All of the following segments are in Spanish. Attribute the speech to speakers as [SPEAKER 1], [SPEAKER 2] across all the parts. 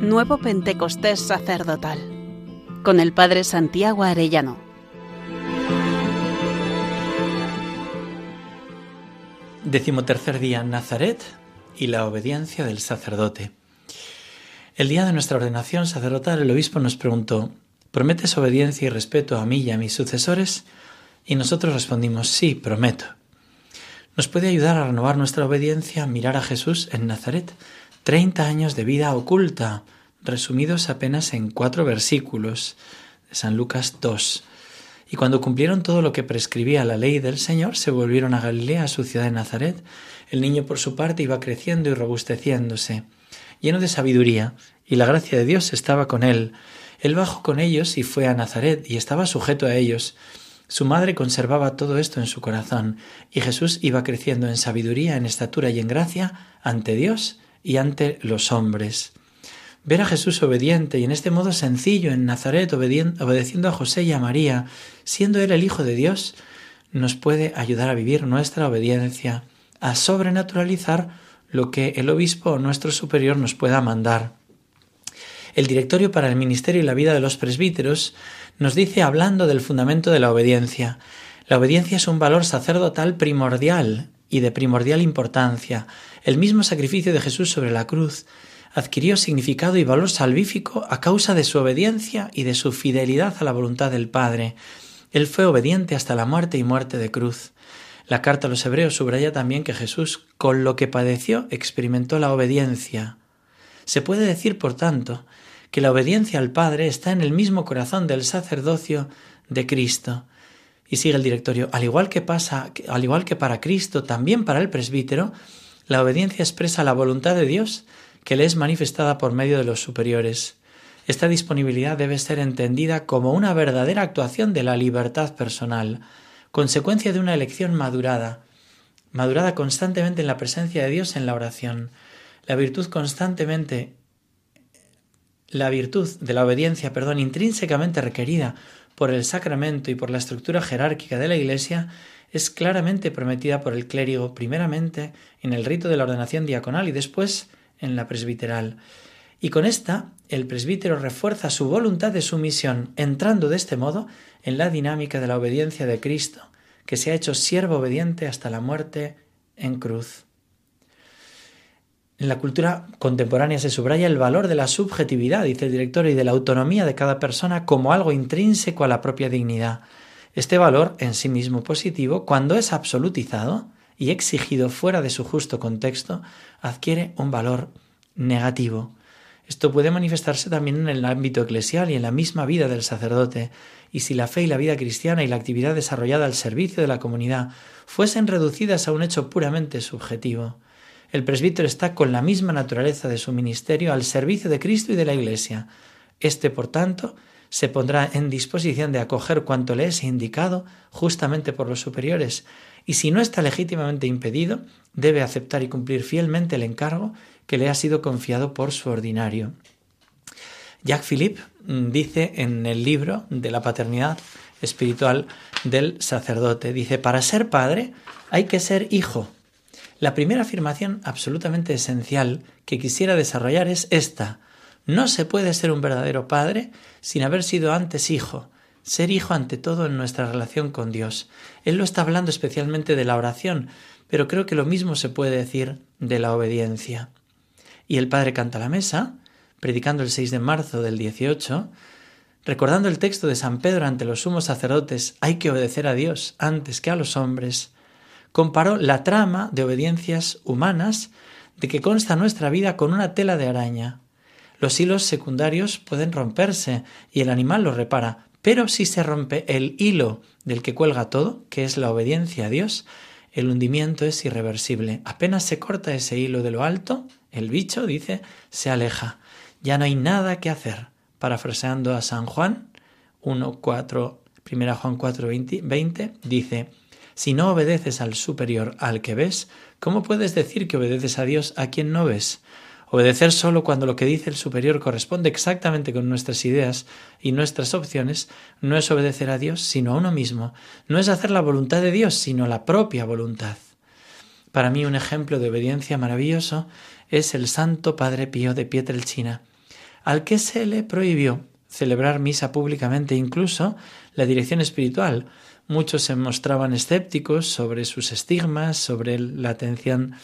[SPEAKER 1] Nuevo Pentecostés Sacerdotal con el Padre Santiago Arellano.
[SPEAKER 2] Decimotercer día Nazaret y la obediencia del sacerdote. El día de nuestra ordenación sacerdotal el obispo nos preguntó, ¿prometes obediencia y respeto a mí y a mis sucesores? Y nosotros respondimos, sí, prometo. Nos puede ayudar a renovar nuestra obediencia mirar a Jesús en Nazaret, treinta años de vida oculta, resumidos apenas en cuatro versículos de San Lucas 2. Y cuando cumplieron todo lo que prescribía la ley del Señor, se volvieron a Galilea, a su ciudad de Nazaret. El niño por su parte iba creciendo y robusteciéndose, lleno de sabiduría, y la gracia de Dios estaba con él. Él bajó con ellos y fue a Nazaret, y estaba sujeto a ellos. Su madre conservaba todo esto en su corazón, y Jesús iba creciendo en sabiduría, en estatura y en gracia ante Dios y ante los hombres. Ver a Jesús obediente y en este modo sencillo en Nazaret obedeciendo a José y a María, siendo Él el Hijo de Dios, nos puede ayudar a vivir nuestra obediencia, a sobrenaturalizar lo que el obispo o nuestro superior nos pueda mandar. El directorio para el ministerio y la vida de los presbíteros nos dice hablando del fundamento de la obediencia. La obediencia es un valor sacerdotal primordial y de primordial importancia. El mismo sacrificio de Jesús sobre la cruz adquirió significado y valor salvífico a causa de su obediencia y de su fidelidad a la voluntad del Padre. Él fue obediente hasta la muerte y muerte de cruz. La carta a los hebreos subraya también que Jesús, con lo que padeció, experimentó la obediencia. Se puede decir, por tanto, que la obediencia al Padre está en el mismo corazón del sacerdocio de Cristo. Y sigue el directorio, al igual que pasa, al igual que para Cristo, también para el presbítero, la obediencia expresa la voluntad de Dios que le es manifestada por medio de los superiores. Esta disponibilidad debe ser entendida como una verdadera actuación de la libertad personal, consecuencia de una elección madurada, madurada constantemente en la presencia de Dios en la oración. La virtud constantemente la virtud de la obediencia, perdón, intrínsecamente requerida por el sacramento y por la estructura jerárquica de la Iglesia, es claramente prometida por el clérigo, primeramente en el rito de la ordenación diaconal y después en la presbiteral. Y con esta, el presbítero refuerza su voluntad de sumisión, entrando de este modo en la dinámica de la obediencia de Cristo, que se ha hecho siervo obediente hasta la muerte en cruz. En la cultura contemporánea se subraya el valor de la subjetividad, dice el director, y de la autonomía de cada persona como algo intrínseco a la propia dignidad. Este valor, en sí mismo positivo, cuando es absolutizado, y exigido fuera de su justo contexto, adquiere un valor negativo. Esto puede manifestarse también en el ámbito eclesial y en la misma vida del sacerdote, y si la fe y la vida cristiana y la actividad desarrollada al servicio de la comunidad fuesen reducidas a un hecho puramente subjetivo, el presbítero está con la misma naturaleza de su ministerio al servicio de Cristo y de la Iglesia. Este, por tanto, se pondrá en disposición de acoger cuanto le es indicado justamente por los superiores, y si no está legítimamente impedido, debe aceptar y cumplir fielmente el encargo que le ha sido confiado por su ordinario. Jacques Philippe mm, dice en el libro de la paternidad espiritual del sacerdote, dice, para ser padre hay que ser hijo. La primera afirmación absolutamente esencial que quisiera desarrollar es esta. No se puede ser un verdadero padre sin haber sido antes hijo, ser hijo ante todo en nuestra relación con Dios. Él lo está hablando especialmente de la oración, pero creo que lo mismo se puede decir de la obediencia. Y el Padre canta la mesa, predicando el 6 de marzo del 18, recordando el texto de San Pedro ante los sumos sacerdotes, hay que obedecer a Dios antes que a los hombres, comparó la trama de obediencias humanas de que consta nuestra vida con una tela de araña. Los hilos secundarios pueden romperse y el animal los repara, pero si se rompe el hilo del que cuelga todo, que es la obediencia a Dios, el hundimiento es irreversible. Apenas se corta ese hilo de lo alto, el bicho, dice, se aleja. Ya no hay nada que hacer. Parafraseando a San Juan 1.4, 1 Juan 4, 20, dice, si no obedeces al superior al que ves, ¿cómo puedes decir que obedeces a Dios a quien no ves? Obedecer solo cuando lo que dice el superior corresponde exactamente con nuestras ideas y nuestras opciones no es obedecer a Dios, sino a uno mismo, no es hacer la voluntad de Dios, sino la propia voluntad. Para mí un ejemplo de obediencia maravilloso es el Santo Padre Pío de Pietrelcina. al que se le prohibió celebrar misa públicamente, incluso la dirección espiritual. Muchos se mostraban escépticos sobre sus estigmas, sobre la atención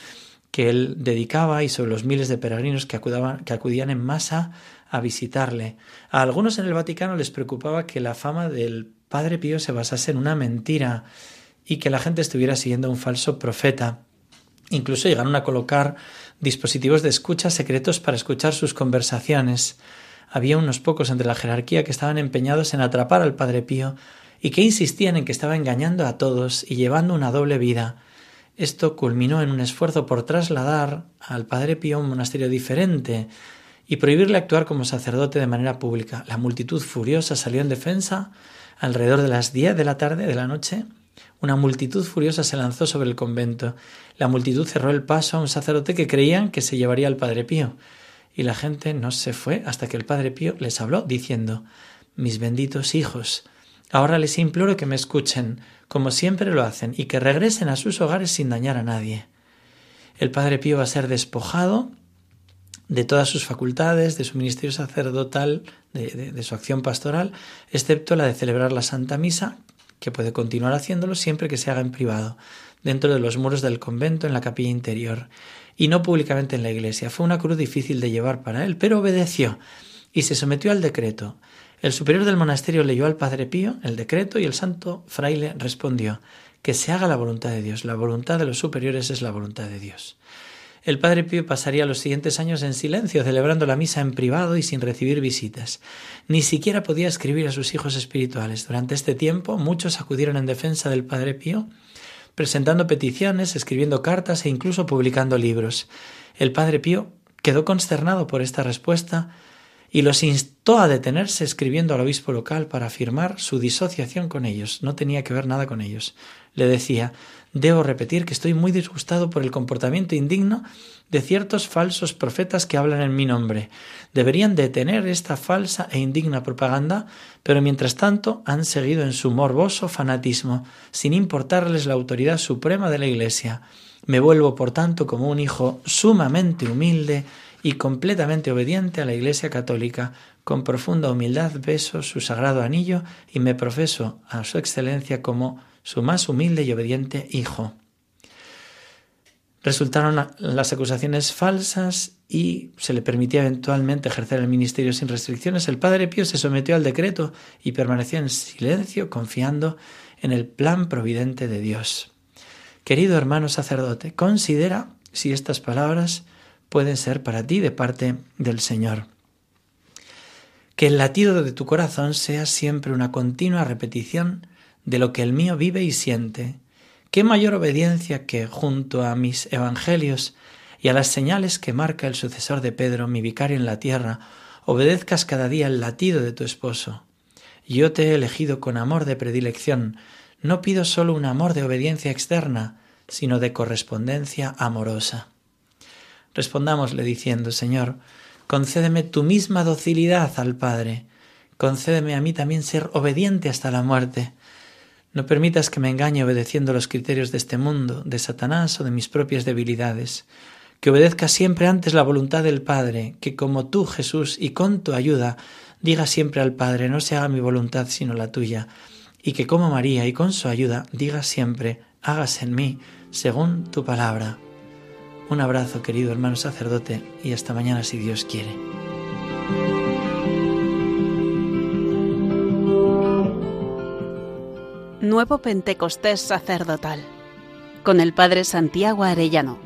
[SPEAKER 2] que él dedicaba y sobre los miles de peregrinos que, que acudían en masa a visitarle. A algunos en el Vaticano les preocupaba que la fama del Padre Pío se basase en una mentira y que la gente estuviera siguiendo a un falso profeta. Incluso llegaron a colocar dispositivos de escucha secretos para escuchar sus conversaciones. Había unos pocos entre la jerarquía que estaban empeñados en atrapar al Padre Pío y que insistían en que estaba engañando a todos y llevando una doble vida. Esto culminó en un esfuerzo por trasladar al Padre Pío a un monasterio diferente y prohibirle actuar como sacerdote de manera pública. La multitud furiosa salió en defensa alrededor de las diez de la tarde de la noche. Una multitud furiosa se lanzó sobre el convento. La multitud cerró el paso a un sacerdote que creían que se llevaría al Padre Pío. Y la gente no se fue hasta que el Padre Pío les habló diciendo Mis benditos hijos, ahora les imploro que me escuchen como siempre lo hacen, y que regresen a sus hogares sin dañar a nadie. El Padre Pío va a ser despojado de todas sus facultades, de su ministerio sacerdotal, de, su acción pastoral, excepto la de celebrar la Santa Misa, que puede continuar haciéndolo siempre que se haga en privado, dentro de los muros del convento, en la capilla interior, y no públicamente en la iglesia. Fue una cruz difícil de llevar para él, pero obedeció y se sometió al decreto. El superior del monasterio leyó al Padre Pío el decreto y el santo fraile respondió que se haga la voluntad de Dios. La voluntad de los superiores es la voluntad de Dios. El Padre Pío pasaría los siguientes años en silencio, celebrando la misa en privado y sin recibir visitas. Ni siquiera podía escribir a sus hijos espirituales. Durante este tiempo muchos acudieron en defensa del Padre Pío, presentando peticiones, escribiendo cartas e incluso publicando libros. El Padre Pío quedó consternado por esta respuesta y los instó a detenerse escribiendo al obispo local para afirmar su disociación con ellos. No tenía que ver nada con ellos. Le decía, debo repetir que estoy muy disgustado por el comportamiento indigno de ciertos falsos profetas que hablan en mi nombre. Deberían detener esta falsa e indigna propaganda, pero mientras tanto han seguido en su morboso fanatismo, sin importarles la autoridad suprema de la Iglesia. Me vuelvo, por tanto, como un hijo sumamente humilde y completamente obediente a la Iglesia Católica, con profunda humildad beso su sagrado anillo y me profeso a su excelencia como su más humilde y obediente hijo. Resultaron las acusaciones falsas y se le permitía eventualmente ejercer el ministerio sin restricciones. El padre Pío se sometió al decreto y permaneció en silencio confiando en el plan providente de Dios. Querido hermano sacerdote, considera si estas palabras pueden ser para ti de parte del Señor. Que el latido de tu corazón sea siempre una continua repetición de lo que el mío vive y siente. Qué mayor obediencia que, junto a mis evangelios y a las señales que marca el sucesor de Pedro, mi vicario en la tierra, obedezcas cada día el latido de tu esposo. Yo te he elegido con amor de predilección. No pido solo un amor de obediencia externa, sino de correspondencia amorosa. Respondámosle diciendo, Señor, concédeme tu misma docilidad al Padre, concédeme a mí también ser obediente hasta la muerte. No permitas que me engañe obedeciendo los criterios de este mundo, de Satanás o de mis propias debilidades. Que obedezca siempre antes la voluntad del Padre, que como tú, Jesús, y con tu ayuda, diga siempre al Padre, no se haga mi voluntad sino la tuya, y que como María y con su ayuda diga siempre, hágase en mí según tu palabra. Un abrazo, querido hermano sacerdote, y hasta mañana si Dios quiere.
[SPEAKER 1] Nuevo Pentecostés sacerdotal con el Padre Santiago Arellano.